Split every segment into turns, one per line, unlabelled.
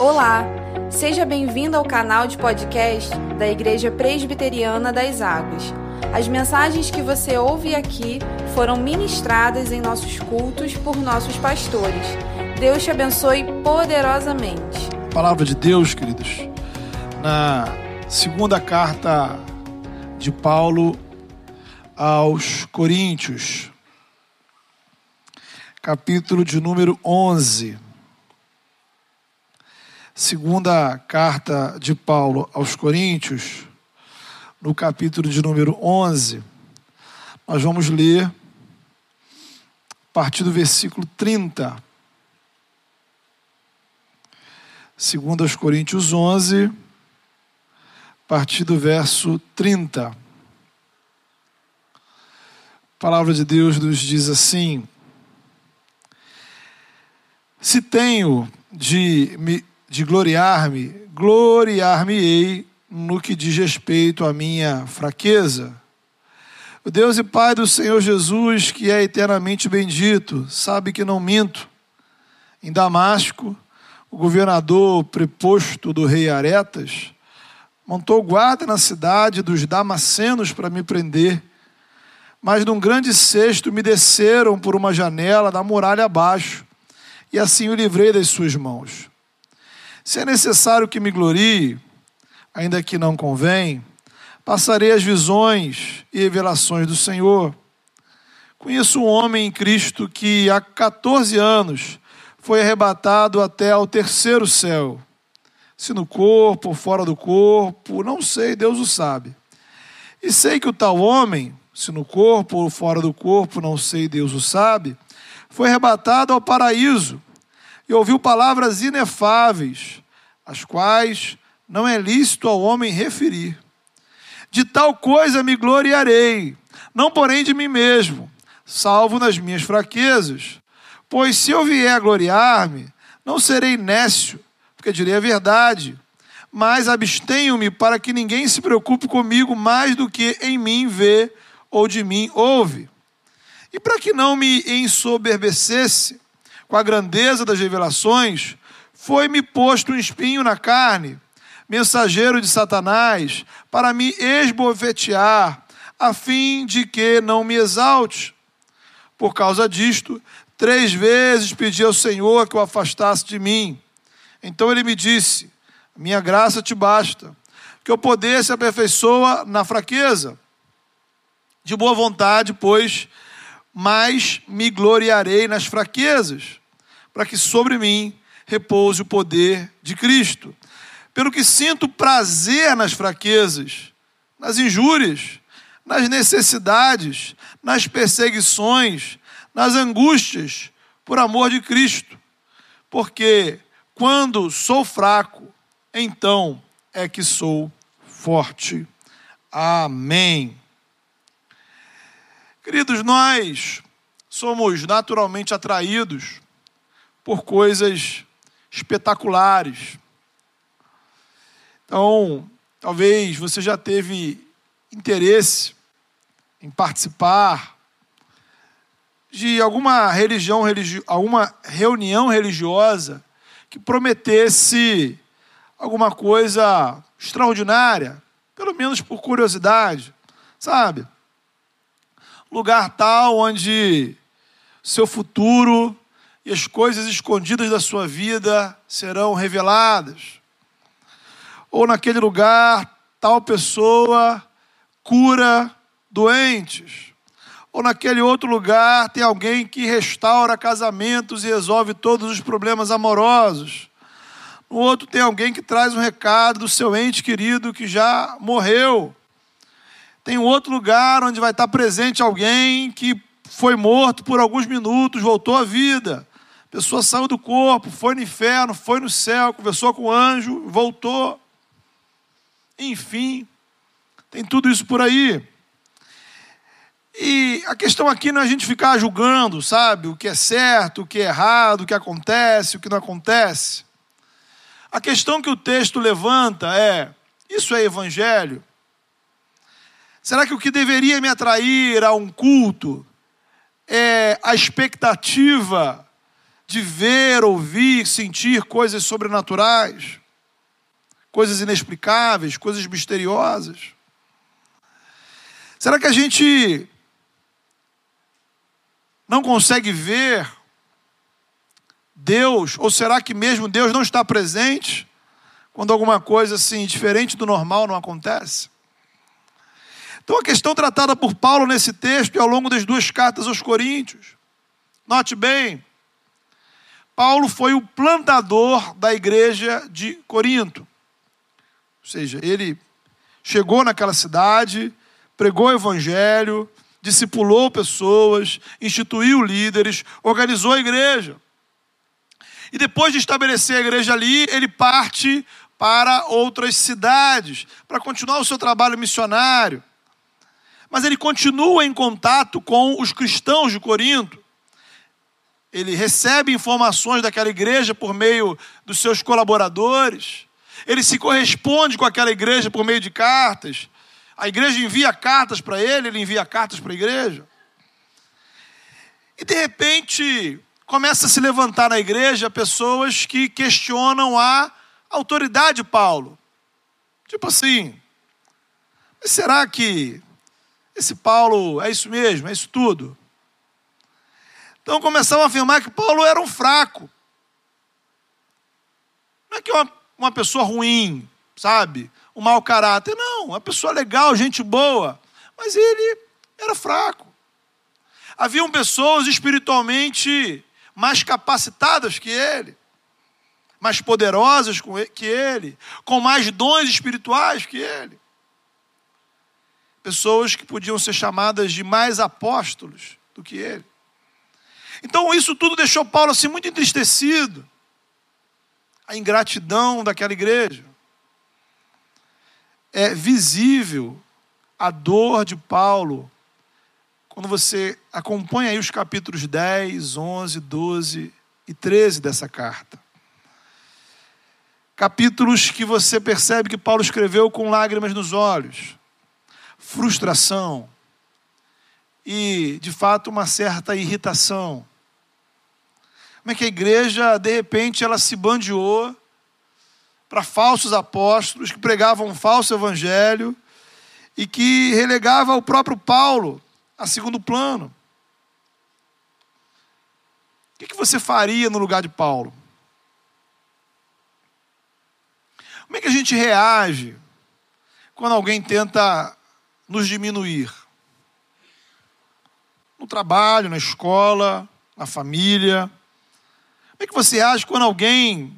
Olá, seja bem-vindo ao canal de podcast da Igreja Presbiteriana das Águas. As mensagens que você ouve aqui foram ministradas em nossos cultos por nossos pastores. Deus te abençoe poderosamente.
Palavra de Deus, queridos, na segunda carta de Paulo aos Coríntios, capítulo de número 11. Segunda carta de Paulo aos Coríntios, no capítulo de número 11, nós vamos ler a partir do versículo 30. Segundo aos Coríntios 11, a partir do verso 30. A palavra de Deus nos diz assim: Se tenho de me de gloriar-me, gloriar-me-ei no que diz respeito à minha fraqueza. O Deus e Pai do Senhor Jesus, que é eternamente bendito, sabe que não minto. Em Damasco, o governador preposto do rei Aretas montou guarda na cidade dos Damascenos para me prender. Mas num grande cesto me desceram por uma janela da muralha abaixo, e assim o livrei das suas mãos. Se é necessário que me glorie, ainda que não convém, passarei as visões e revelações do Senhor. Conheço um homem em Cristo que há 14 anos foi arrebatado até ao terceiro céu. Se no corpo ou fora do corpo, não sei, Deus o sabe. E sei que o tal homem, se no corpo ou fora do corpo, não sei, Deus o sabe, foi arrebatado ao paraíso e ouviu palavras inefáveis, as quais não é lícito ao homem referir. De tal coisa me gloriarei, não porém de mim mesmo, salvo nas minhas fraquezas. Pois se eu vier a gloriar-me, não serei nécio, porque direi a verdade. Mas abstenho-me para que ninguém se preocupe comigo mais do que em mim vê ou de mim ouve. E para que não me ensoberbecesse, com a grandeza das revelações, foi-me posto um espinho na carne, mensageiro de Satanás, para me esbofetear, a fim de que não me exalte. Por causa disto, três vezes pedi ao Senhor que o afastasse de mim. Então ele me disse: Minha graça te basta, que o poder se aperfeiçoa na fraqueza. De boa vontade, pois, mas me gloriarei nas fraquezas para que sobre mim repouse o poder de Cristo. Pelo que sinto prazer nas fraquezas, nas injúrias, nas necessidades, nas perseguições, nas angústias, por amor de Cristo. Porque quando sou fraco, então é que sou forte. Amém. Queridos, nós somos naturalmente atraídos por coisas espetaculares. Então, talvez você já teve interesse em participar de alguma religião, religi alguma reunião religiosa que prometesse alguma coisa extraordinária, pelo menos por curiosidade, sabe? Lugar tal onde seu futuro as coisas escondidas da sua vida serão reveladas. Ou naquele lugar, tal pessoa cura doentes. Ou naquele outro lugar, tem alguém que restaura casamentos e resolve todos os problemas amorosos. No outro, tem alguém que traz um recado do seu ente querido que já morreu. Tem outro lugar onde vai estar presente alguém que foi morto por alguns minutos, voltou à vida. A pessoa saiu do corpo, foi no inferno, foi no céu, conversou com o anjo, voltou. Enfim, tem tudo isso por aí. E a questão aqui não é a gente ficar julgando, sabe, o que é certo, o que é errado, o que acontece, o que não acontece. A questão que o texto levanta é: isso é evangelho? Será que o que deveria me atrair a um culto é a expectativa de ver, ouvir, sentir coisas sobrenaturais, coisas inexplicáveis, coisas misteriosas? Será que a gente não consegue ver Deus? Ou será que mesmo Deus não está presente quando alguma coisa assim diferente do normal não acontece? Então a questão tratada por Paulo nesse texto e ao longo das duas cartas aos Coríntios. Note bem, Paulo foi o plantador da igreja de Corinto. Ou seja, ele chegou naquela cidade, pregou o evangelho, discipulou pessoas, instituiu líderes, organizou a igreja. E depois de estabelecer a igreja ali, ele parte para outras cidades, para continuar o seu trabalho missionário. Mas ele continua em contato com os cristãos de Corinto. Ele recebe informações daquela igreja por meio dos seus colaboradores. Ele se corresponde com aquela igreja por meio de cartas. A igreja envia cartas para ele, ele envia cartas para a igreja. E de repente, começa a se levantar na igreja pessoas que questionam a autoridade de Paulo. Tipo assim, será que esse Paulo é isso mesmo, é isso tudo? Então começaram a afirmar que Paulo era um fraco. Não é que é uma, uma pessoa ruim, sabe? um mau caráter. Não, uma pessoa legal, gente boa. Mas ele era fraco. Haviam pessoas espiritualmente mais capacitadas que ele, mais poderosas que ele, com mais dons espirituais que ele. Pessoas que podiam ser chamadas de mais apóstolos do que ele. Então isso tudo deixou Paulo assim muito entristecido. A ingratidão daquela igreja é visível a dor de Paulo quando você acompanha aí os capítulos 10, 11, 12 e 13 dessa carta. Capítulos que você percebe que Paulo escreveu com lágrimas nos olhos, frustração e, de fato, uma certa irritação. Como é que a igreja, de repente, ela se bandeou para falsos apóstolos que pregavam um falso evangelho e que relegava o próprio Paulo a segundo plano. O que você faria no lugar de Paulo? Como é que a gente reage quando alguém tenta nos diminuir? No trabalho, na escola, na família. Como é que você age quando alguém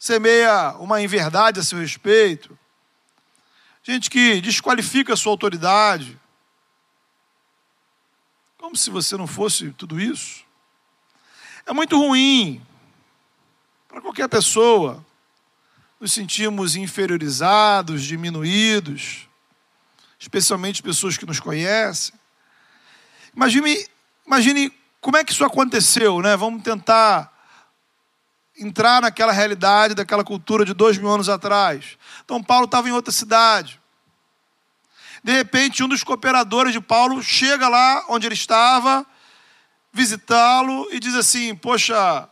semeia uma inverdade a seu respeito, gente que desqualifica a sua autoridade, como se você não fosse tudo isso. É muito ruim para qualquer pessoa nos sentirmos inferiorizados, diminuídos, especialmente pessoas que nos conhecem. Imagine, imagine como é que isso aconteceu, né? Vamos tentar entrar naquela realidade, daquela cultura de dois mil anos atrás. Então, Paulo estava em outra cidade. De repente, um dos cooperadores de Paulo chega lá onde ele estava, visitá-lo e diz assim: Poxa,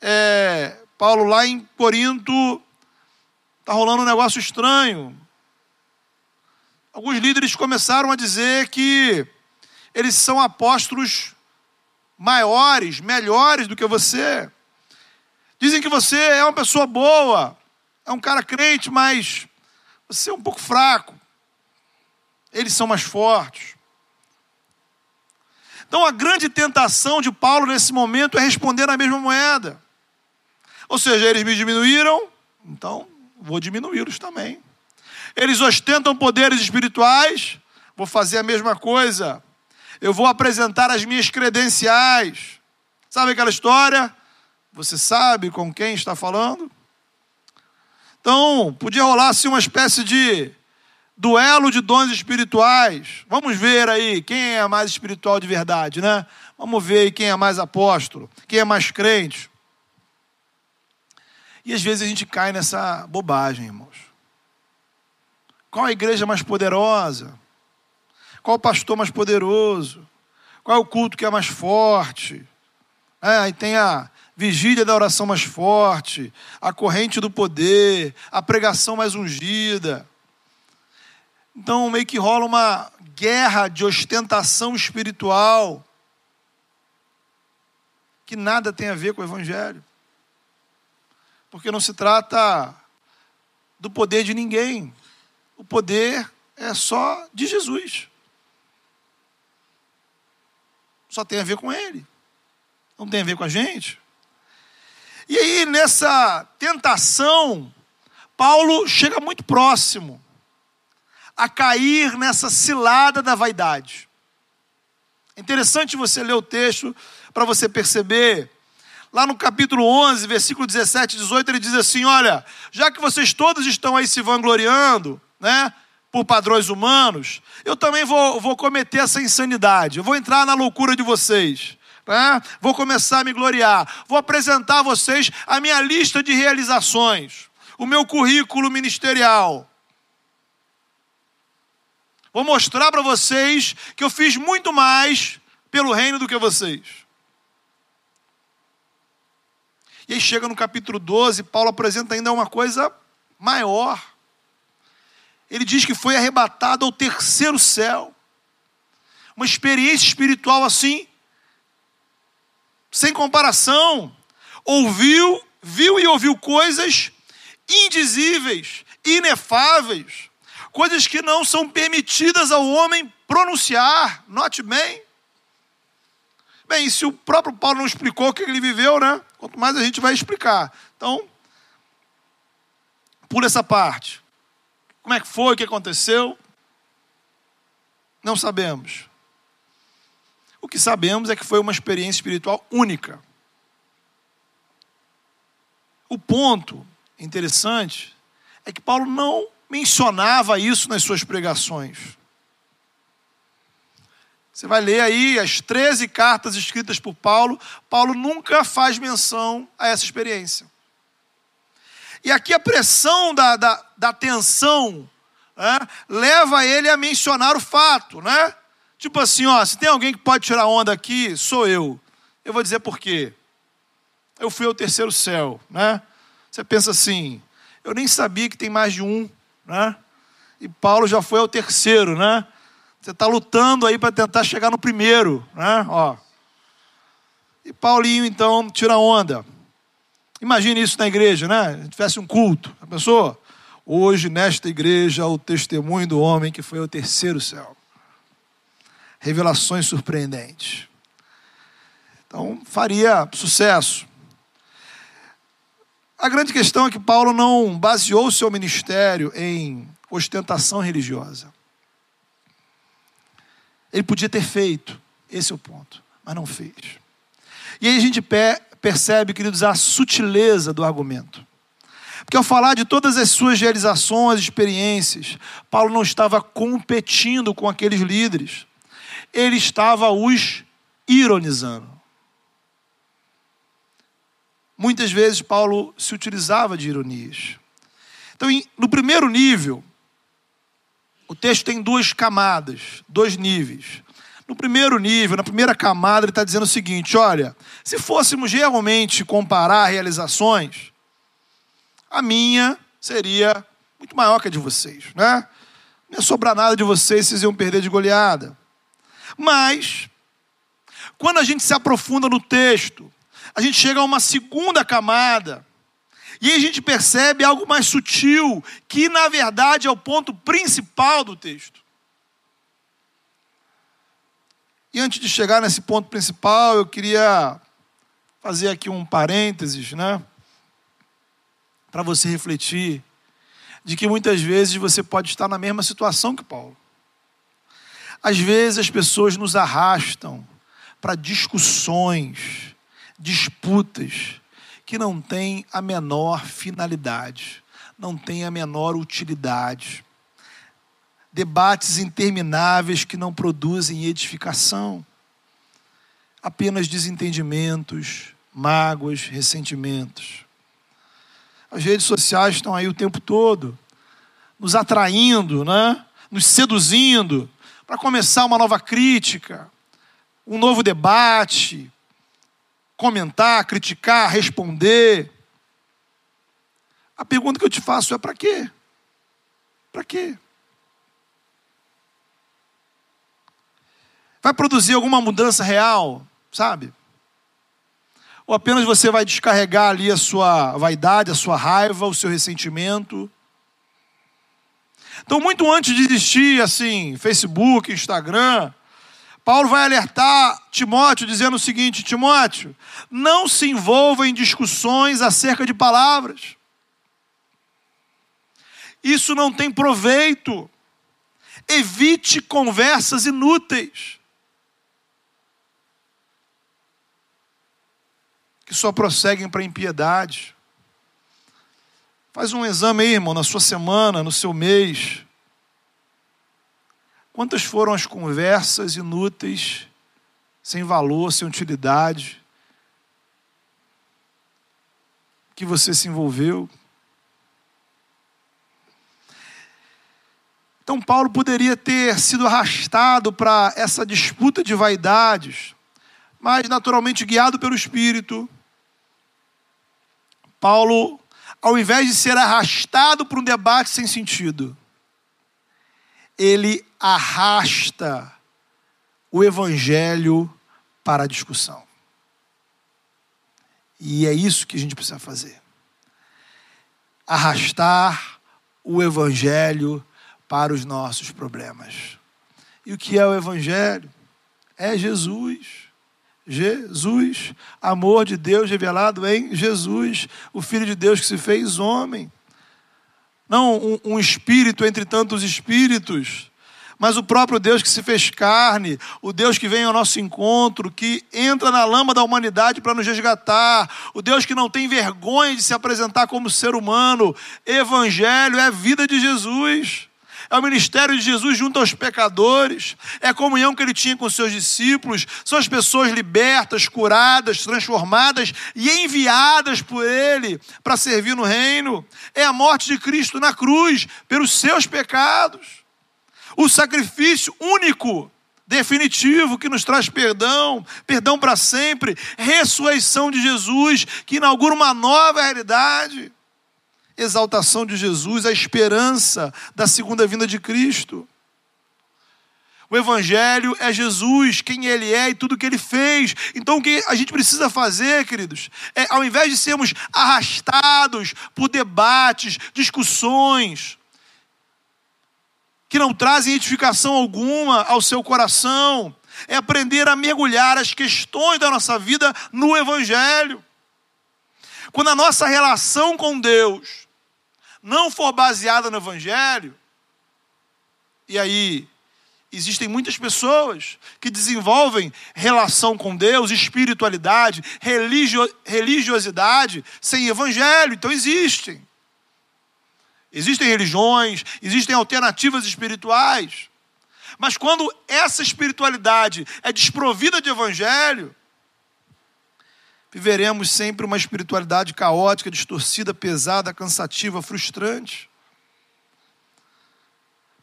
é, Paulo, lá em Corinto está rolando um negócio estranho. Alguns líderes começaram a dizer que eles são apóstolos maiores, melhores do que você. Dizem que você é uma pessoa boa, é um cara crente, mas você é um pouco fraco. Eles são mais fortes. Então a grande tentação de Paulo nesse momento é responder na mesma moeda. Ou seja, eles me diminuíram, então vou diminuí-los também. Eles ostentam poderes espirituais, vou fazer a mesma coisa. Eu vou apresentar as minhas credenciais. Sabe aquela história? Você sabe com quem está falando? Então, podia rolar assim uma espécie de duelo de dons espirituais. Vamos ver aí quem é mais espiritual de verdade, né? Vamos ver aí quem é mais apóstolo, quem é mais crente. E às vezes a gente cai nessa bobagem, irmãos. Qual a igreja mais poderosa? Qual o pastor mais poderoso? Qual é o culto que é mais forte? É, aí tem a vigília da oração mais forte, a corrente do poder, a pregação mais ungida. Então, meio que rola uma guerra de ostentação espiritual que nada tem a ver com o Evangelho. Porque não se trata do poder de ninguém. O poder é só de Jesus. Só tem a ver com Ele. Não tem a ver com a gente. E aí, nessa tentação, Paulo chega muito próximo a cair nessa cilada da vaidade. É interessante você ler o texto para você perceber. Lá no capítulo 11, versículo 17 e 18, ele diz assim: Olha, já que vocês todos estão aí se vangloriando, né, por padrões humanos, eu também vou, vou cometer essa insanidade, eu vou entrar na loucura de vocês. Né? Vou começar a me gloriar, vou apresentar a vocês a minha lista de realizações, o meu currículo ministerial. Vou mostrar para vocês que eu fiz muito mais pelo reino do que vocês. E aí chega no capítulo 12, Paulo apresenta ainda uma coisa maior. Ele diz que foi arrebatado ao terceiro céu. Uma experiência espiritual assim, sem comparação. Ouviu, viu e ouviu coisas indizíveis, inefáveis coisas que não são permitidas ao homem pronunciar. Note bem. Bem, se o próprio Paulo não explicou o que ele viveu, né? Quanto mais a gente vai explicar. Então, pula essa parte. Como é que foi, o que aconteceu? Não sabemos. O que sabemos é que foi uma experiência espiritual única. O ponto interessante é que Paulo não mencionava isso nas suas pregações. Você vai ler aí as 13 cartas escritas por Paulo, Paulo nunca faz menção a essa experiência. E aqui a pressão da, da, da tensão né, leva ele a mencionar o fato, né? Tipo assim, ó, se tem alguém que pode tirar onda aqui, sou eu. Eu vou dizer por quê. Eu fui ao terceiro céu, né? Você pensa assim, eu nem sabia que tem mais de um né? E Paulo já foi ao terceiro, né? Você está lutando aí para tentar chegar no primeiro, né? Ó. E Paulinho então tira onda. Imagine isso na igreja, né? Se tivesse um culto, a pessoa. Hoje nesta igreja o testemunho do homem que foi ao terceiro céu. Revelações surpreendentes. Então faria sucesso. A grande questão é que Paulo não baseou seu ministério em ostentação religiosa. Ele podia ter feito, esse é o ponto, mas não fez. E aí a gente percebe, queridos, a sutileza do argumento. Porque ao falar de todas as suas realizações, experiências, Paulo não estava competindo com aqueles líderes, ele estava os ironizando. Muitas vezes Paulo se utilizava de ironias. Então, no primeiro nível, o texto tem duas camadas, dois níveis. No primeiro nível, na primeira camada, ele está dizendo o seguinte: olha, se fôssemos realmente comparar realizações, a minha seria muito maior que a de vocês, né? Não ia sobrar nada de vocês, vocês iam perder de goleada. Mas, quando a gente se aprofunda no texto, a gente chega a uma segunda camada. E aí a gente percebe algo mais sutil, que na verdade é o ponto principal do texto. E antes de chegar nesse ponto principal, eu queria fazer aqui um parênteses, né? Para você refletir de que muitas vezes você pode estar na mesma situação que Paulo. Às vezes as pessoas nos arrastam para discussões disputas que não têm a menor finalidade, não têm a menor utilidade. Debates intermináveis que não produzem edificação. Apenas desentendimentos, mágoas, ressentimentos. As redes sociais estão aí o tempo todo, nos atraindo, né? nos seduzindo, para começar uma nova crítica, um novo debate, comentar, criticar, responder. A pergunta que eu te faço é para quê? Para quê? Vai produzir alguma mudança real, sabe? Ou apenas você vai descarregar ali a sua vaidade, a sua raiva, o seu ressentimento? Então, muito antes de existir assim, Facebook, Instagram, Paulo vai alertar Timóteo dizendo o seguinte: Timóteo, não se envolva em discussões acerca de palavras. Isso não tem proveito. Evite conversas inúteis. Que só prosseguem para impiedade. Faz um exame aí, irmão, na sua semana, no seu mês. Quantas foram as conversas inúteis, sem valor, sem utilidade, que você se envolveu? Então, Paulo poderia ter sido arrastado para essa disputa de vaidades, mas naturalmente guiado pelo Espírito. Paulo ao invés de ser arrastado para um debate sem sentido, ele arrasta o evangelho para a discussão. E é isso que a gente precisa fazer. Arrastar o evangelho para os nossos problemas. E o que é o evangelho? É Jesus. Jesus, amor de Deus revelado em Jesus, o Filho de Deus que se fez homem. Não um, um, espírito entre tantos espíritos, mas o próprio Deus que se fez carne, o Deus que vem ao nosso encontro, que entra na lama da humanidade para nos resgatar, o Deus que não tem vergonha de se apresentar como ser humano. Evangelho é a vida de Jesus é o ministério de Jesus junto aos pecadores, é a comunhão que ele tinha com seus discípulos, são as pessoas libertas, curadas, transformadas e enviadas por ele para servir no reino, é a morte de Cristo na cruz pelos seus pecados, o sacrifício único definitivo que nos traz perdão, perdão para sempre, ressurreição de Jesus que inaugura uma nova realidade exaltação de Jesus, a esperança da segunda vinda de Cristo. O Evangelho é Jesus, quem Ele é e tudo que Ele fez. Então, o que a gente precisa fazer, queridos, é ao invés de sermos arrastados por debates, discussões, que não trazem edificação alguma ao seu coração, é aprender a mergulhar as questões da nossa vida no Evangelho. Quando a nossa relação com Deus não for baseada no Evangelho, e aí existem muitas pessoas que desenvolvem relação com Deus, espiritualidade, religio, religiosidade sem Evangelho, então existem. Existem religiões, existem alternativas espirituais. Mas quando essa espiritualidade é desprovida de evangelho, viveremos sempre uma espiritualidade caótica, distorcida, pesada, cansativa, frustrante.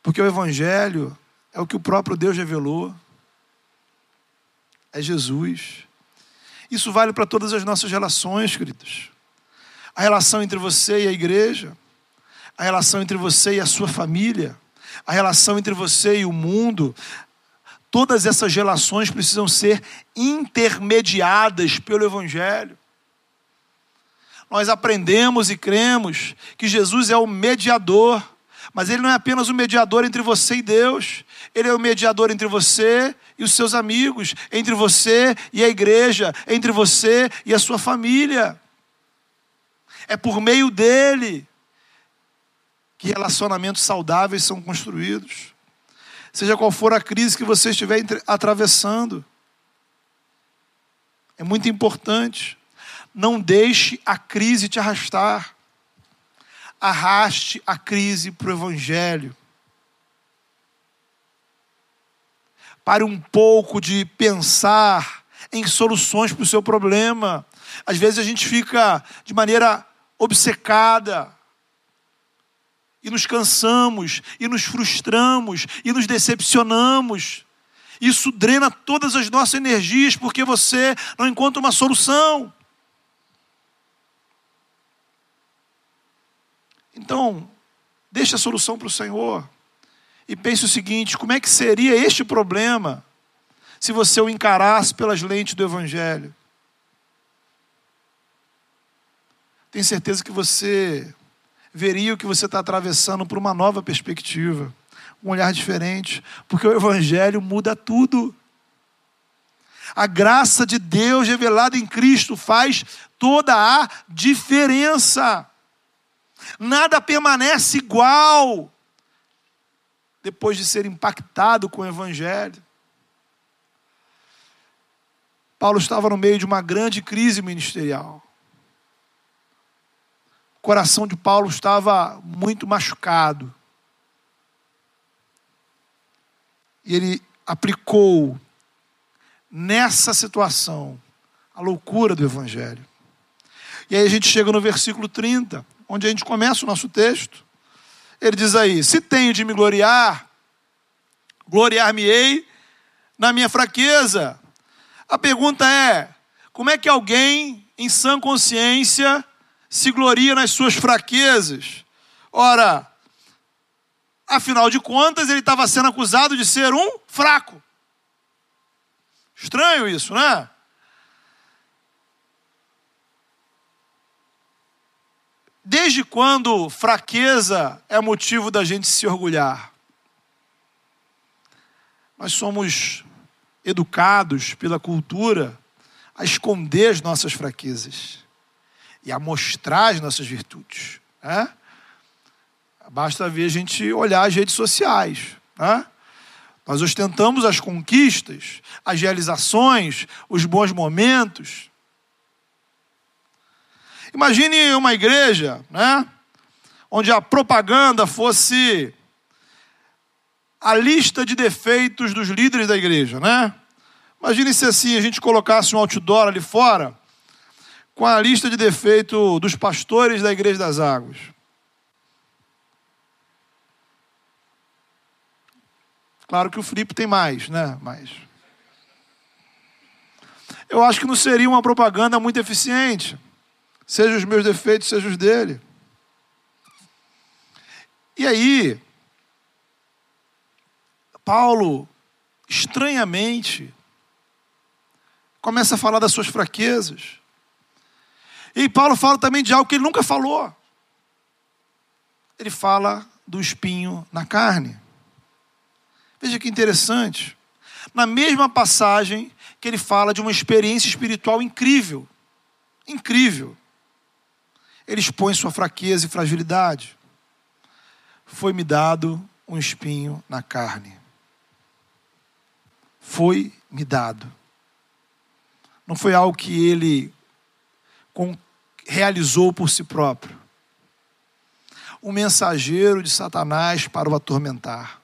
Porque o Evangelho é o que o próprio Deus revelou, é Jesus. Isso vale para todas as nossas relações, queridos. A relação entre você e a igreja, a relação entre você e a sua família, a relação entre você e o mundo, Todas essas relações precisam ser intermediadas pelo Evangelho. Nós aprendemos e cremos que Jesus é o mediador, mas ele não é apenas o mediador entre você e Deus, ele é o mediador entre você e os seus amigos, entre você e a igreja, entre você e a sua família. É por meio dele que relacionamentos saudáveis são construídos seja qual for a crise que você estiver atravessando. É muito importante. Não deixe a crise te arrastar. Arraste a crise para o Evangelho. Pare um pouco de pensar em soluções para o seu problema. Às vezes a gente fica de maneira obcecada, e nos cansamos, e nos frustramos, e nos decepcionamos, Isso drena todas as nossas energias porque você não encontra uma solução. Então, deixe a solução para o Senhor. E pense o seguinte: como é que seria este problema se você o encarasse pelas lentes do Evangelho? Tenho certeza que você veria o que você está atravessando por uma nova perspectiva, um olhar diferente, porque o Evangelho muda tudo. A graça de Deus revelada em Cristo faz toda a diferença. Nada permanece igual depois de ser impactado com o Evangelho. Paulo estava no meio de uma grande crise ministerial. O coração de Paulo estava muito machucado. E ele aplicou nessa situação a loucura do Evangelho. E aí a gente chega no versículo 30, onde a gente começa o nosso texto. Ele diz aí: Se tenho de me gloriar, gloriar-me-ei na minha fraqueza. A pergunta é: como é que alguém em sã consciência se gloria nas suas fraquezas? Ora, afinal de contas, ele estava sendo acusado de ser um fraco. Estranho isso, né? Desde quando fraqueza é motivo da gente se orgulhar? Nós somos educados pela cultura a esconder as nossas fraquezas e a mostrar as nossas virtudes. Né? Basta ver a gente olhar as redes sociais. Né? Nós ostentamos as conquistas, as realizações, os bons momentos. Imagine uma igreja, né, onde a propaganda fosse a lista de defeitos dos líderes da igreja, né? Imagine se assim a gente colocasse um outdoor ali fora com a lista de defeitos dos pastores da igreja das águas. Claro que o Felipe tem mais, né? Mas eu acho que não seria uma propaganda muito eficiente. Seja os meus defeitos, seja os dele. E aí, Paulo, estranhamente, começa a falar das suas fraquezas. E Paulo fala também de algo que ele nunca falou. Ele fala do espinho na carne. Veja que interessante. Na mesma passagem que ele fala de uma experiência espiritual incrível. Incrível ele expõe sua fraqueza e fragilidade. Foi-me dado um espinho na carne. Foi-me dado. Não foi algo que ele realizou por si próprio. Um mensageiro de Satanás para o atormentar.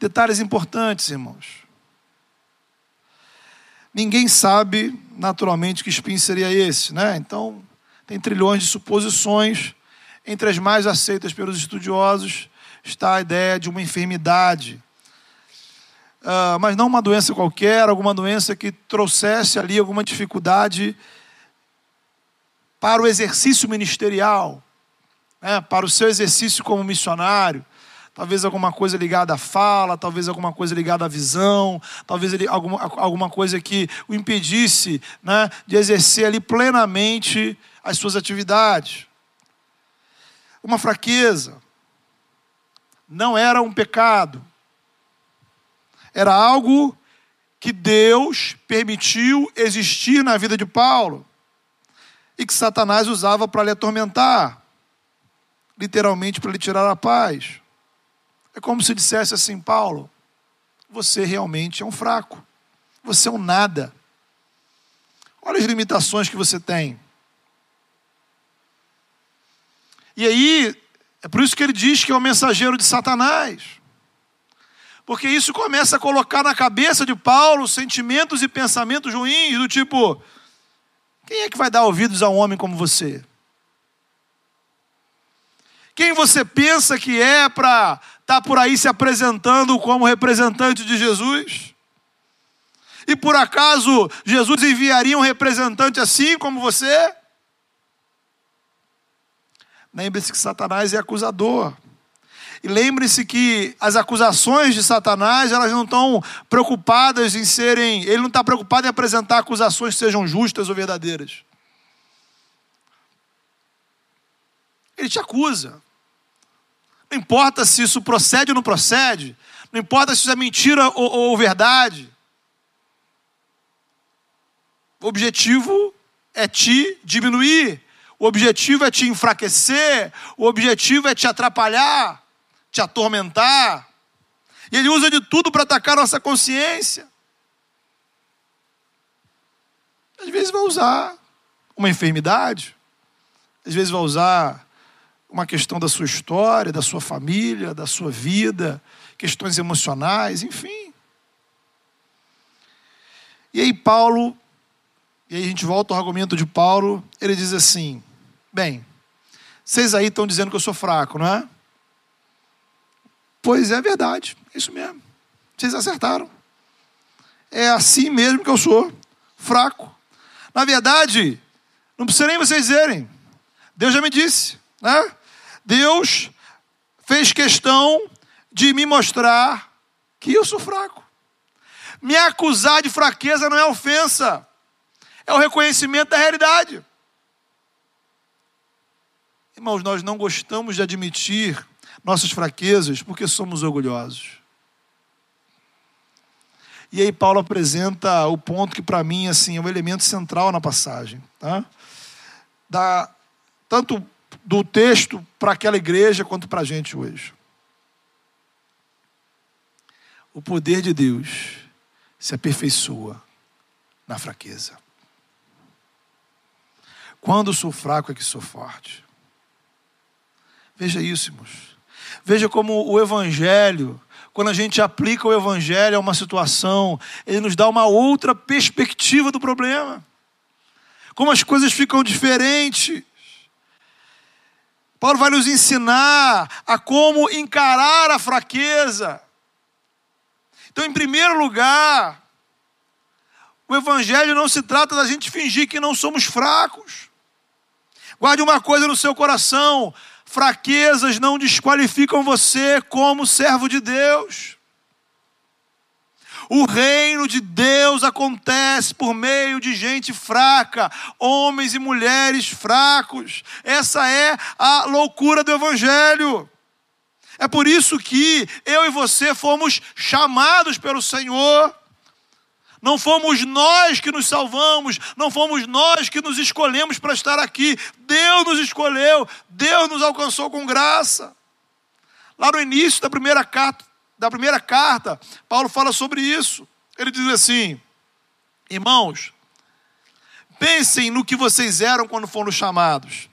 Detalhes importantes, irmãos. Ninguém sabe naturalmente que espinho seria esse, né? Então, tem trilhões de suposições. Entre as mais aceitas pelos estudiosos está a ideia de uma enfermidade. Uh, mas não uma doença qualquer, alguma doença que trouxesse ali alguma dificuldade para o exercício ministerial, né, para o seu exercício como missionário. Talvez alguma coisa ligada à fala, talvez alguma coisa ligada à visão, talvez ele, alguma, alguma coisa que o impedisse né, de exercer ali plenamente as suas atividades. Uma fraqueza. Não era um pecado. Era algo que Deus permitiu existir na vida de Paulo e que Satanás usava para lhe atormentar literalmente para lhe tirar a paz. É como se dissesse assim: Paulo, você realmente é um fraco, você é um nada. Olha as limitações que você tem. E aí, é por isso que ele diz que é o mensageiro de Satanás. Porque isso começa a colocar na cabeça de Paulo sentimentos e pensamentos ruins, do tipo: quem é que vai dar ouvidos a um homem como você? Quem você pensa que é para estar tá por aí se apresentando como representante de Jesus? E por acaso Jesus enviaria um representante assim como você? Lembre-se que Satanás é acusador. E lembre-se que as acusações de Satanás, elas não estão preocupadas em serem. Ele não está preocupado em apresentar acusações que sejam justas ou verdadeiras. Ele te acusa. Não importa se isso procede ou não procede. Não importa se isso é mentira ou, ou verdade. O objetivo é te diminuir. O objetivo é te enfraquecer. O objetivo é te atrapalhar, te atormentar. E ele usa de tudo para atacar nossa consciência. Às vezes vai usar uma enfermidade, às vezes vai usar uma questão da sua história, da sua família, da sua vida, questões emocionais, enfim. E aí Paulo, e aí a gente volta ao argumento de Paulo, ele diz assim: bem, vocês aí estão dizendo que eu sou fraco, não é? Pois é verdade, é isso mesmo. Vocês acertaram. É assim mesmo que eu sou, fraco. Na verdade, não precisa nem vocês dizerem. Deus já me disse, né? Deus fez questão de me mostrar que eu sou fraco. Me acusar de fraqueza não é ofensa, é o reconhecimento da realidade. Irmãos, nós não gostamos de admitir nossas fraquezas porque somos orgulhosos. E aí Paulo apresenta o ponto que para mim assim é o elemento central na passagem, tá? Da tanto do texto para aquela igreja quanto para a gente hoje. O poder de Deus se aperfeiçoa na fraqueza. Quando sou fraco é que sou forte. Veja isso, irmãos. Veja como o Evangelho, quando a gente aplica o Evangelho a uma situação, ele nos dá uma outra perspectiva do problema. Como as coisas ficam diferentes. Paulo vai nos ensinar a como encarar a fraqueza. Então, em primeiro lugar, o Evangelho não se trata da gente fingir que não somos fracos. Guarde uma coisa no seu coração: fraquezas não desqualificam você como servo de Deus. O reino de Deus acontece por meio de gente fraca, homens e mulheres fracos. Essa é a loucura do Evangelho. É por isso que eu e você fomos chamados pelo Senhor. Não fomos nós que nos salvamos, não fomos nós que nos escolhemos para estar aqui. Deus nos escolheu, Deus nos alcançou com graça. Lá no início da primeira carta, da primeira carta, Paulo fala sobre isso. Ele diz assim: Irmãos, pensem no que vocês eram quando foram chamados.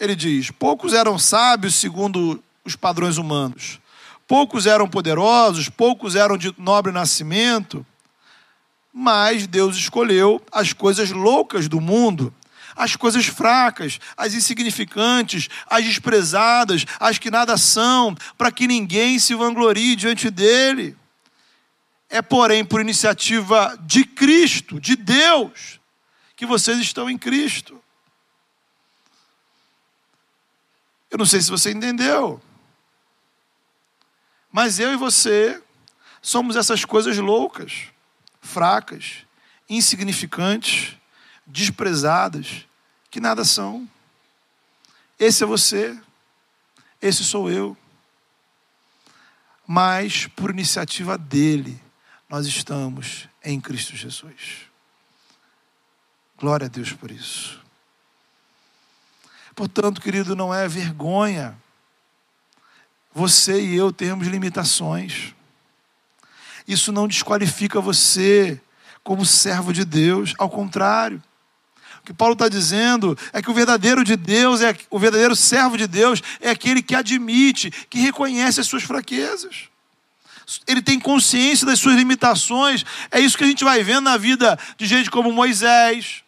Ele diz: Poucos eram sábios segundo os padrões humanos, poucos eram poderosos, poucos eram de nobre nascimento, mas Deus escolheu as coisas loucas do mundo as coisas fracas, as insignificantes, as desprezadas, as que nada são, para que ninguém se vanglorie diante dele. É, porém, por iniciativa de Cristo, de Deus, que vocês estão em Cristo. Eu não sei se você entendeu, mas eu e você somos essas coisas loucas, fracas, insignificantes, desprezadas, que nada são. Esse é você, esse sou eu. Mas, por iniciativa dele, nós estamos em Cristo Jesus. Glória a Deus por isso. Portanto, querido, não é vergonha você e eu termos limitações. Isso não desqualifica você como servo de Deus, ao contrário. O que Paulo está dizendo é que o verdadeiro de Deus, é o verdadeiro servo de Deus, é aquele que admite, que reconhece as suas fraquezas. Ele tem consciência das suas limitações. É isso que a gente vai vendo na vida de gente como Moisés,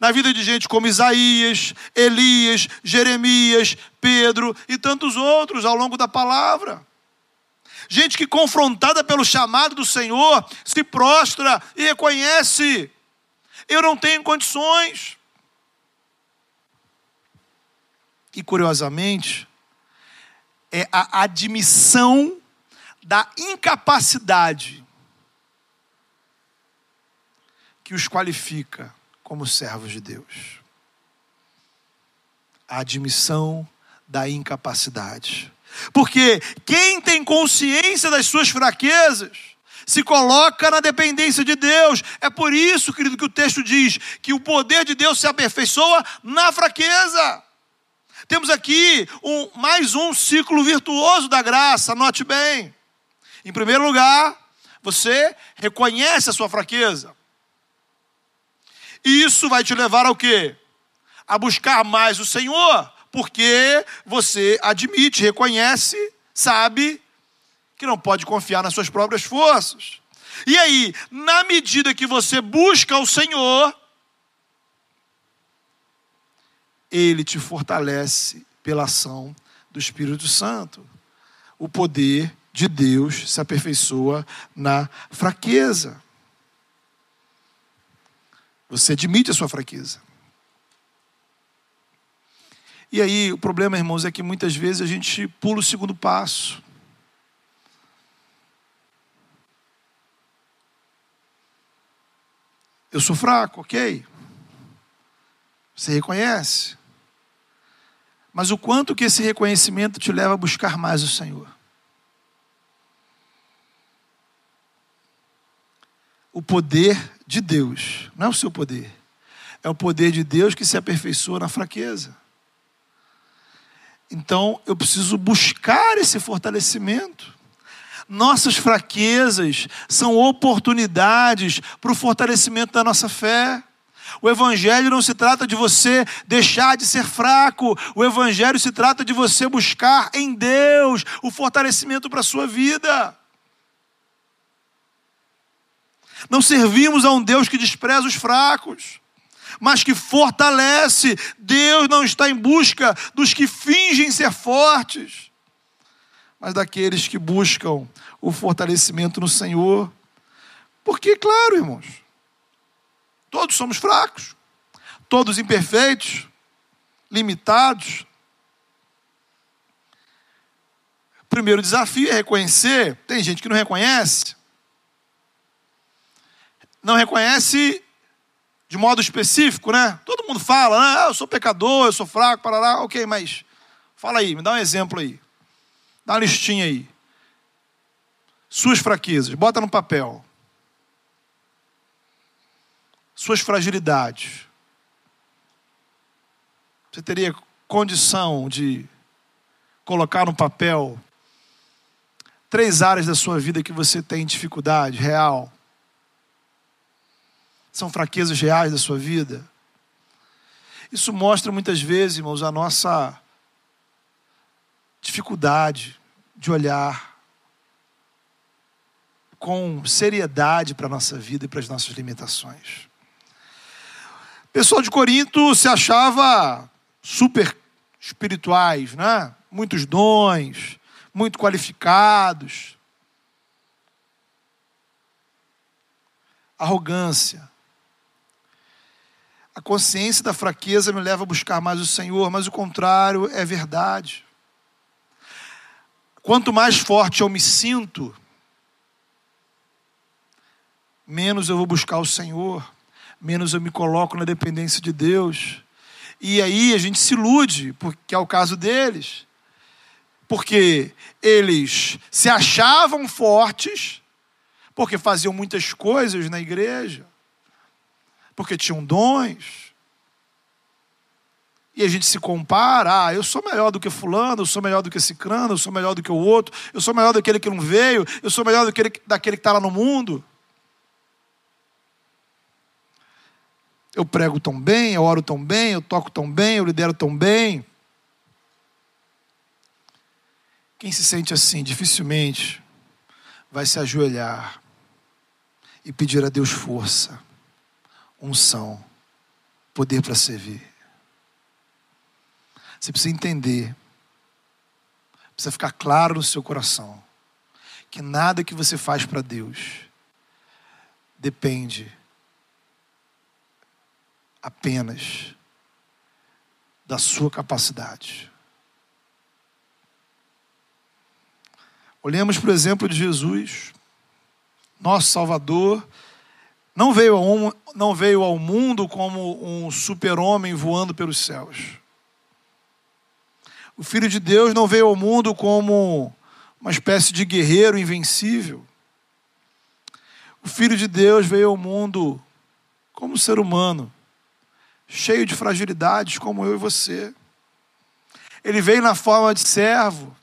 na vida de gente como Isaías, Elias, Jeremias, Pedro e tantos outros ao longo da palavra. gente que, confrontada pelo chamado do Senhor, se prostra e reconhece: eu não tenho condições. E curiosamente, é a admissão da incapacidade que os qualifica como servos de Deus. A admissão da incapacidade. Porque quem tem consciência das suas fraquezas se coloca na dependência de Deus. É por isso, querido, que o texto diz que o poder de Deus se aperfeiçoa na fraqueza. Temos aqui um, mais um ciclo virtuoso da graça, note bem. Em primeiro lugar, você reconhece a sua fraqueza. E isso vai te levar ao quê? A buscar mais o Senhor, porque você admite, reconhece, sabe que não pode confiar nas suas próprias forças. E aí, na medida que você busca o Senhor, ele te fortalece pela ação do Espírito Santo. O poder de Deus se aperfeiçoa na fraqueza. Você admite a sua fraqueza. E aí, o problema, irmãos, é que muitas vezes a gente pula o segundo passo. Eu sou fraco, ok. Você reconhece. Mas o quanto que esse reconhecimento te leva a buscar mais o Senhor? O poder de Deus, não é o seu poder, é o poder de Deus que se aperfeiçoa na fraqueza. Então eu preciso buscar esse fortalecimento. Nossas fraquezas são oportunidades para o fortalecimento da nossa fé. O Evangelho não se trata de você deixar de ser fraco, o Evangelho se trata de você buscar em Deus o fortalecimento para a sua vida. Não servimos a um Deus que despreza os fracos, mas que fortalece. Deus não está em busca dos que fingem ser fortes, mas daqueles que buscam o fortalecimento no Senhor. Porque, claro, irmãos, Todos somos fracos, todos imperfeitos, limitados. O primeiro desafio é reconhecer. Tem gente que não reconhece. Não reconhece de modo específico, né? Todo mundo fala, né? Ah, eu sou pecador, eu sou fraco, parará. Ok, mas fala aí, me dá um exemplo aí. Dá uma listinha aí. Suas fraquezas, bota no papel suas fragilidades. Você teria condição de colocar no papel três áreas da sua vida que você tem dificuldade real? São fraquezas reais da sua vida? Isso mostra muitas vezes, irmãos, a nossa dificuldade de olhar com seriedade para a nossa vida e para as nossas limitações pessoal de Corinto se achava super espirituais, né? Muitos dons, muito qualificados. Arrogância. A consciência da fraqueza me leva a buscar mais o Senhor, mas o contrário é verdade. Quanto mais forte eu me sinto, menos eu vou buscar o Senhor menos eu me coloco na dependência de Deus. E aí a gente se ilude, porque é o caso deles. Porque eles se achavam fortes, porque faziam muitas coisas na igreja, porque tinham dons. E a gente se compara, ah, eu sou melhor do que fulano, eu sou melhor do que esse crânio, eu sou melhor do que o outro, eu sou melhor daquele que não veio, eu sou melhor daquele, daquele que está lá no mundo. eu prego tão bem, eu oro tão bem, eu toco tão bem, eu lidero tão bem. Quem se sente assim, dificilmente vai se ajoelhar e pedir a Deus força, unção, poder para servir. Você precisa entender, precisa ficar claro no seu coração, que nada que você faz para Deus depende apenas da sua capacidade. Olhemos para o exemplo de Jesus, nosso Salvador, não veio ao, não veio ao mundo como um super-homem voando pelos céus. O Filho de Deus não veio ao mundo como uma espécie de guerreiro invencível. O Filho de Deus veio ao mundo como ser humano, cheio de fragilidades, como eu e você. Ele veio na forma de servo,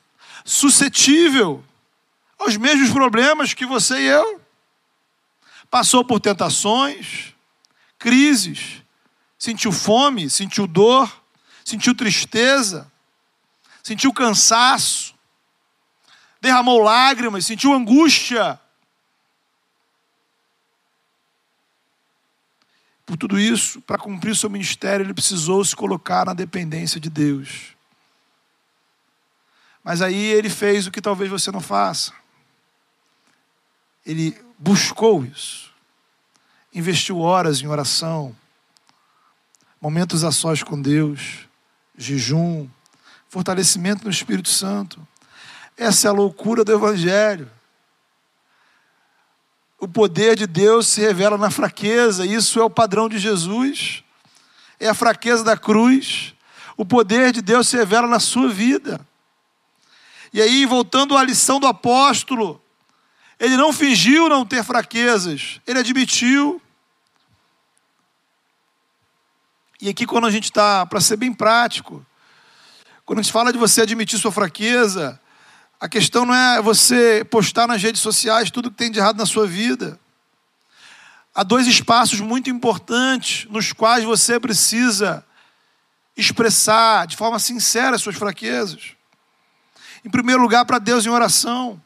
suscetível aos mesmos problemas que você e eu. Passou por tentações, crises, sentiu fome, sentiu dor, sentiu tristeza, sentiu cansaço, derramou lágrimas, sentiu angústia. Por tudo isso, para cumprir seu ministério, ele precisou se colocar na dependência de Deus. Mas aí ele fez o que talvez você não faça. Ele buscou isso. Investiu horas em oração, momentos a sós com Deus, jejum, fortalecimento no Espírito Santo. Essa é a loucura do Evangelho. O poder de Deus se revela na fraqueza, isso é o padrão de Jesus. É a fraqueza da cruz. O poder de Deus se revela na sua vida. E aí, voltando à lição do apóstolo, ele não fingiu não ter fraquezas, ele admitiu. E aqui, quando a gente está, para ser bem prático, quando a gente fala de você admitir sua fraqueza, a questão não é você postar nas redes sociais tudo que tem de errado na sua vida. Há dois espaços muito importantes nos quais você precisa expressar de forma sincera as suas fraquezas. Em primeiro lugar, para Deus em oração.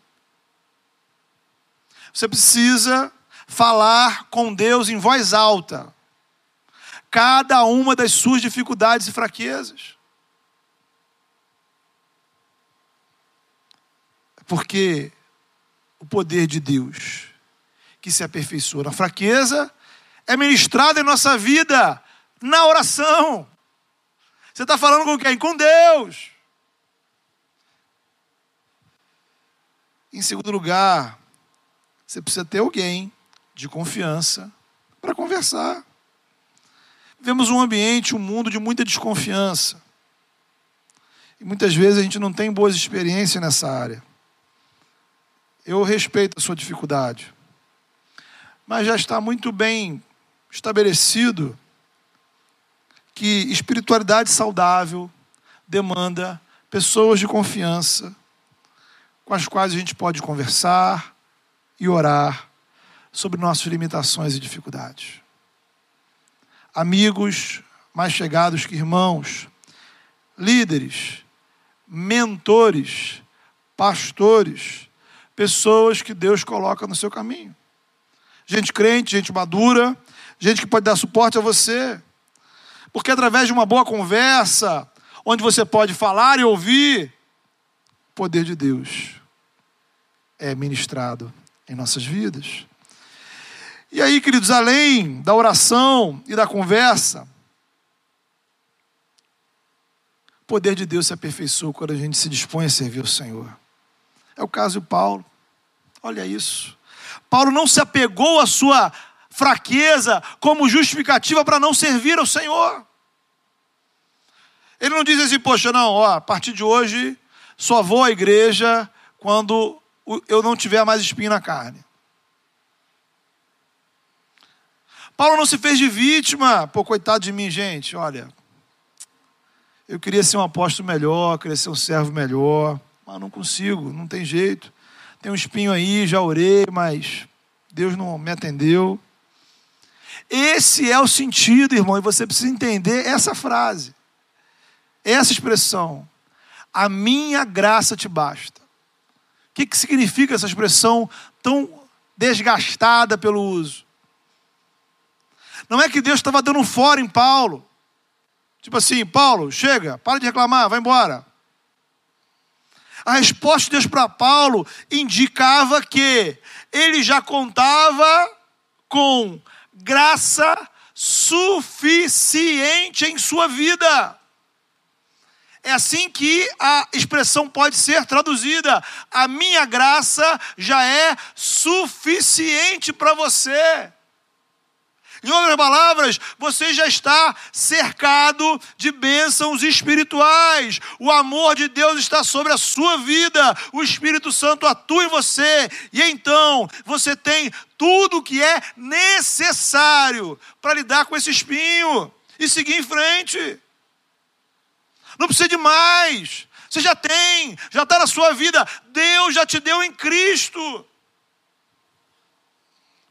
Você precisa falar com Deus em voz alta. Cada uma das suas dificuldades e fraquezas. Porque o poder de Deus, que se aperfeiçoa na fraqueza, é ministrado em nossa vida na oração. Você está falando com quem? Com Deus. Em segundo lugar, você precisa ter alguém de confiança para conversar. Vivemos um ambiente, um mundo de muita desconfiança. E muitas vezes a gente não tem boas experiências nessa área. Eu respeito a sua dificuldade. Mas já está muito bem estabelecido que espiritualidade saudável demanda pessoas de confiança com as quais a gente pode conversar e orar sobre nossas limitações e dificuldades. Amigos mais chegados que irmãos, líderes, mentores, pastores, pessoas que Deus coloca no seu caminho. Gente crente, gente madura, gente que pode dar suporte a você. Porque através de uma boa conversa, onde você pode falar e ouvir, o poder de Deus é ministrado em nossas vidas. E aí, queridos, além da oração e da conversa, o poder de Deus se aperfeiçoa quando a gente se dispõe a servir o Senhor. É o caso de Paulo. Olha isso. Paulo não se apegou à sua fraqueza como justificativa para não servir ao Senhor. Ele não diz assim, poxa, não, ó, a partir de hoje só vou à igreja quando eu não tiver mais espinho na carne. Paulo não se fez de vítima. Pô, coitado de mim, gente, olha. Eu queria ser um apóstolo melhor, queria ser um servo melhor, mas não consigo, não tem jeito. Tem um espinho aí, já orei, mas Deus não me atendeu. Esse é o sentido, irmão, e você precisa entender essa frase, essa expressão. A minha graça te basta. O que, que significa essa expressão tão desgastada pelo uso? Não é que Deus estava dando fora em Paulo. Tipo assim, Paulo, chega, para de reclamar, vai embora. A resposta de Deus para Paulo indicava que ele já contava com graça suficiente em sua vida. É assim que a expressão pode ser traduzida. A minha graça já é suficiente para você. Em outras palavras, você já está cercado de bênçãos espirituais. O amor de Deus está sobre a sua vida. O Espírito Santo atua em você. E então, você tem tudo o que é necessário para lidar com esse espinho e seguir em frente. Não precisa de mais. Você já tem, já está na sua vida. Deus já te deu em Cristo.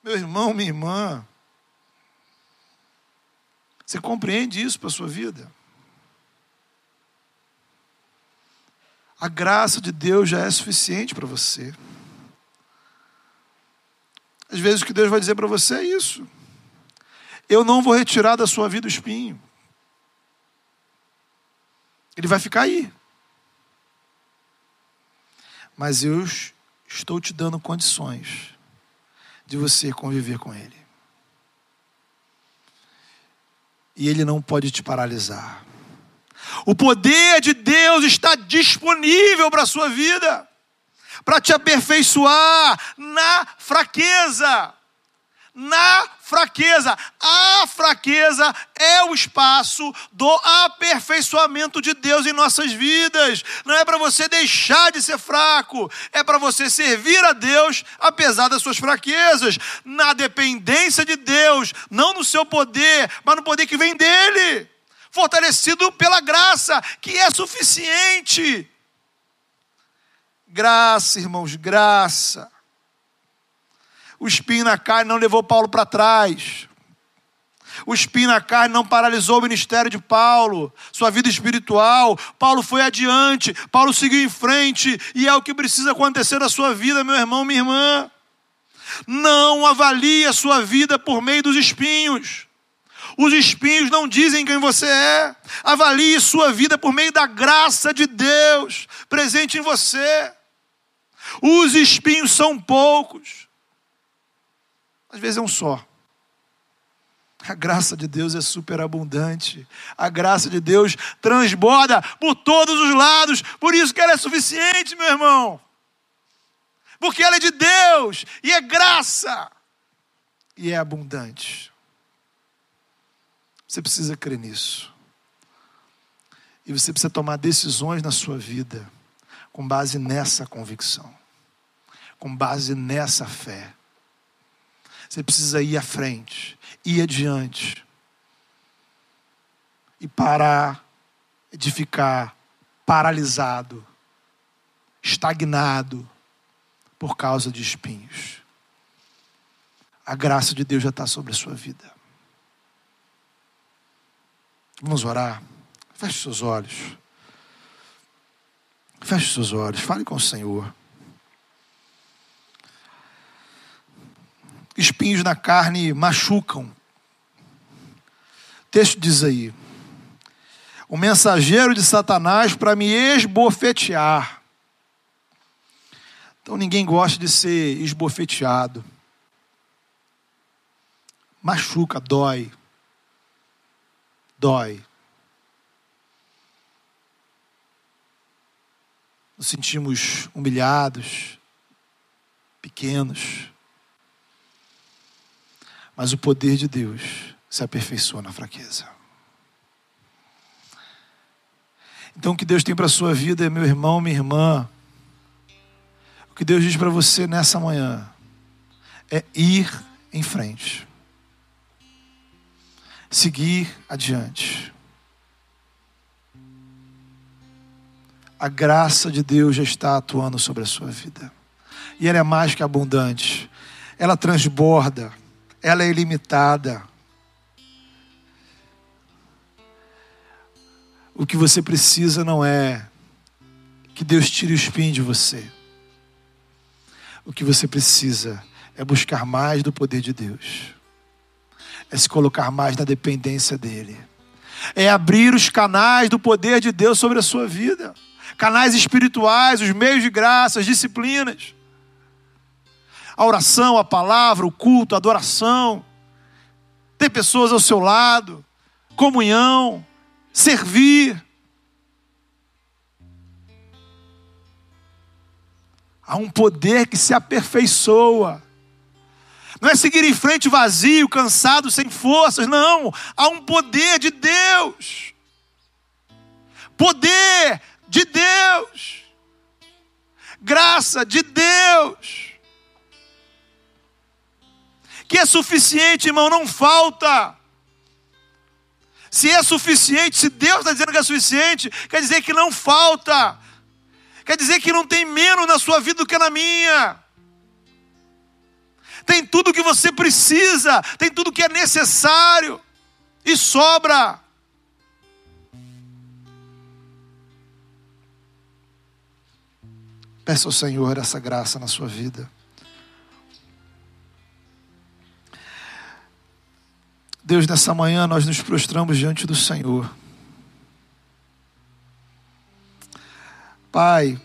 Meu irmão, minha irmã, você compreende isso para a sua vida? A graça de Deus já é suficiente para você. Às vezes o que Deus vai dizer para você é isso. Eu não vou retirar da sua vida o espinho. Ele vai ficar aí. Mas eu estou te dando condições de você conviver com ele. E ele não pode te paralisar. O poder de Deus está disponível para a sua vida, para te aperfeiçoar na fraqueza na fraqueza. A fraqueza é o espaço do aperfeiçoamento de Deus em nossas vidas. Não é para você deixar de ser fraco, é para você servir a Deus apesar das suas fraquezas, na dependência de Deus, não no seu poder, mas no poder que vem dele. Fortalecido pela graça, que é suficiente. Graça, irmãos, graça o espinho na carne não levou Paulo para trás. O espinho na carne não paralisou o ministério de Paulo, sua vida espiritual. Paulo foi adiante, Paulo seguiu em frente, e é o que precisa acontecer na sua vida, meu irmão, minha irmã. Não avalie a sua vida por meio dos espinhos. Os espinhos não dizem quem você é. Avalie sua vida por meio da graça de Deus presente em você. Os espinhos são poucos. Às vezes é um só. A graça de Deus é superabundante. A graça de Deus transborda por todos os lados. Por isso que ela é suficiente, meu irmão. Porque ela é de Deus e é graça e é abundante. Você precisa crer nisso. E você precisa tomar decisões na sua vida com base nessa convicção, com base nessa fé. Você precisa ir à frente, ir adiante. E parar de ficar paralisado, estagnado por causa de espinhos. A graça de Deus já está sobre a sua vida. Vamos orar. Feche seus olhos. Feche seus olhos. Fale com o Senhor. Espinhos na carne machucam. O texto diz aí: o mensageiro de Satanás para me esbofetear. Então ninguém gosta de ser esbofeteado. Machuca, dói. Dói. Nos sentimos humilhados, pequenos. Mas o poder de Deus se aperfeiçoa na fraqueza. Então, o que Deus tem para a sua vida, meu irmão, minha irmã, o que Deus diz para você nessa manhã é ir em frente, seguir adiante. A graça de Deus já está atuando sobre a sua vida, e ela é mais que abundante, ela transborda ela é ilimitada. O que você precisa não é que Deus tire o espinho de você. O que você precisa é buscar mais do poder de Deus, é se colocar mais na dependência dEle, é abrir os canais do poder de Deus sobre a sua vida. canais espirituais, os meios de graça, as disciplinas. A oração, a palavra, o culto, a adoração. Ter pessoas ao seu lado, comunhão, servir. Há um poder que se aperfeiçoa. Não é seguir em frente vazio, cansado, sem forças. Não. Há um poder de Deus. Poder de Deus. Graça de Deus. Que é suficiente, irmão, não falta. Se é suficiente, se Deus está dizendo que é suficiente, quer dizer que não falta. Quer dizer que não tem menos na sua vida do que na minha. Tem tudo que você precisa, tem tudo que é necessário e sobra. Peça ao Senhor essa graça na sua vida. Deus, nessa manhã nós nos prostramos diante do Senhor. Pai,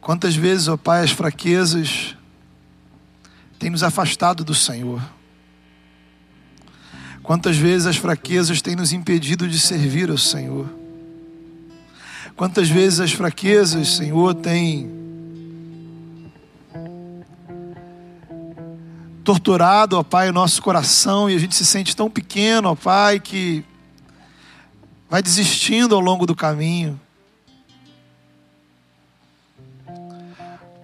quantas vezes, ó Pai, as fraquezas têm nos afastado do Senhor. Quantas vezes as fraquezas têm nos impedido de servir ao Senhor. Quantas vezes as fraquezas, Senhor, têm torturado, ó Pai, o nosso coração e a gente se sente tão pequeno, ó Pai, que vai desistindo ao longo do caminho.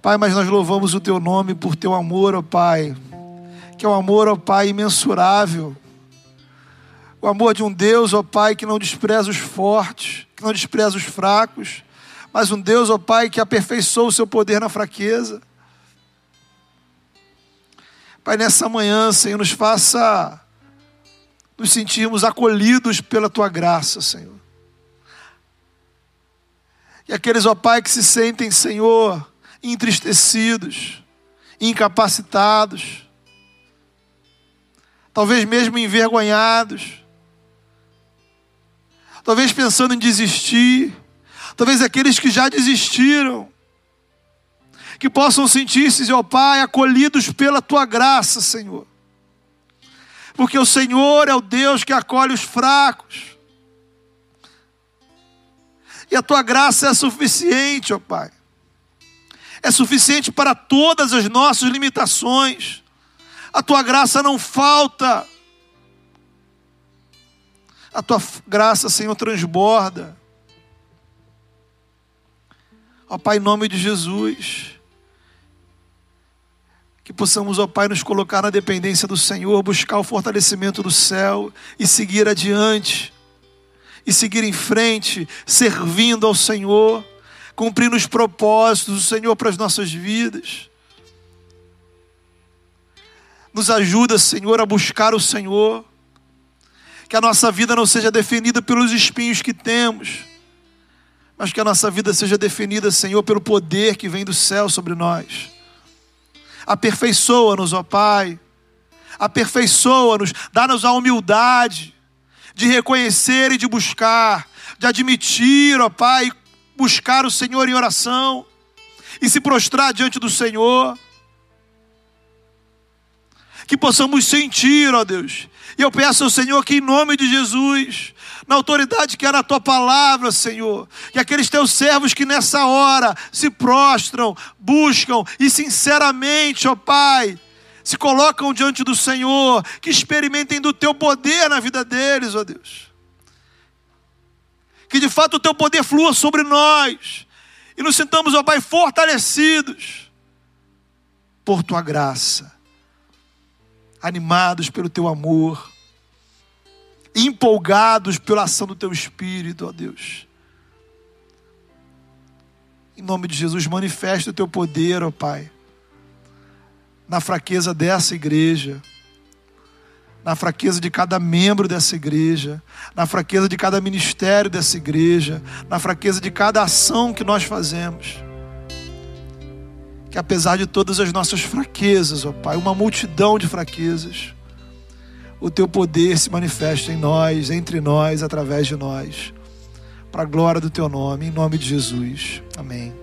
Pai, mas nós louvamos o Teu nome por Teu amor, ó Pai, que é um amor, ó Pai, imensurável. O amor de um Deus, ó Pai, que não despreza os fortes, que não despreza os fracos, mas um Deus, ó Pai, que aperfeiçoa o seu poder na fraqueza. Pai, nessa manhã, Senhor, nos faça nos sentirmos acolhidos pela tua graça, Senhor. E aqueles, ó Pai, que se sentem, Senhor, entristecidos, incapacitados, talvez mesmo envergonhados, talvez pensando em desistir, talvez aqueles que já desistiram, que possam sentir-se, ó Pai, acolhidos pela tua graça, Senhor porque o Senhor é o Deus que acolhe os fracos. E a tua graça é suficiente, ó Pai. É suficiente para todas as nossas limitações. A tua graça não falta. A tua graça, Senhor, transborda. Ó Pai, em nome de Jesus. Que possamos, ó Pai, nos colocar na dependência do Senhor, buscar o fortalecimento do céu e seguir adiante, e seguir em frente, servindo ao Senhor, cumprindo os propósitos do Senhor para as nossas vidas. Nos ajuda, Senhor, a buscar o Senhor, que a nossa vida não seja definida pelos espinhos que temos, mas que a nossa vida seja definida, Senhor, pelo poder que vem do céu sobre nós. Aperfeiçoa-nos, ó Pai. Aperfeiçoa-nos, dá-nos a humildade de reconhecer e de buscar, de admitir, ó Pai, buscar o Senhor em oração e se prostrar diante do Senhor. Que possamos sentir, ó Deus. E eu peço ao Senhor que, em nome de Jesus, na autoridade que é na tua palavra, Senhor. Que aqueles teus servos que nessa hora se prostram, buscam e sinceramente, ó Pai, se colocam diante do Senhor, que experimentem do teu poder na vida deles, ó Deus. Que de fato o teu poder flua sobre nós e nos sintamos, ó Pai, fortalecidos por tua graça, animados pelo teu amor empolgados pela ação do teu Espírito, ó Deus. Em nome de Jesus, manifesta o teu poder, ó Pai, na fraqueza dessa igreja, na fraqueza de cada membro dessa igreja, na fraqueza de cada ministério dessa igreja, na fraqueza de cada ação que nós fazemos. Que apesar de todas as nossas fraquezas, ó Pai, uma multidão de fraquezas, o teu poder se manifeste em nós, entre nós, através de nós. Para a glória do teu nome, em nome de Jesus. Amém.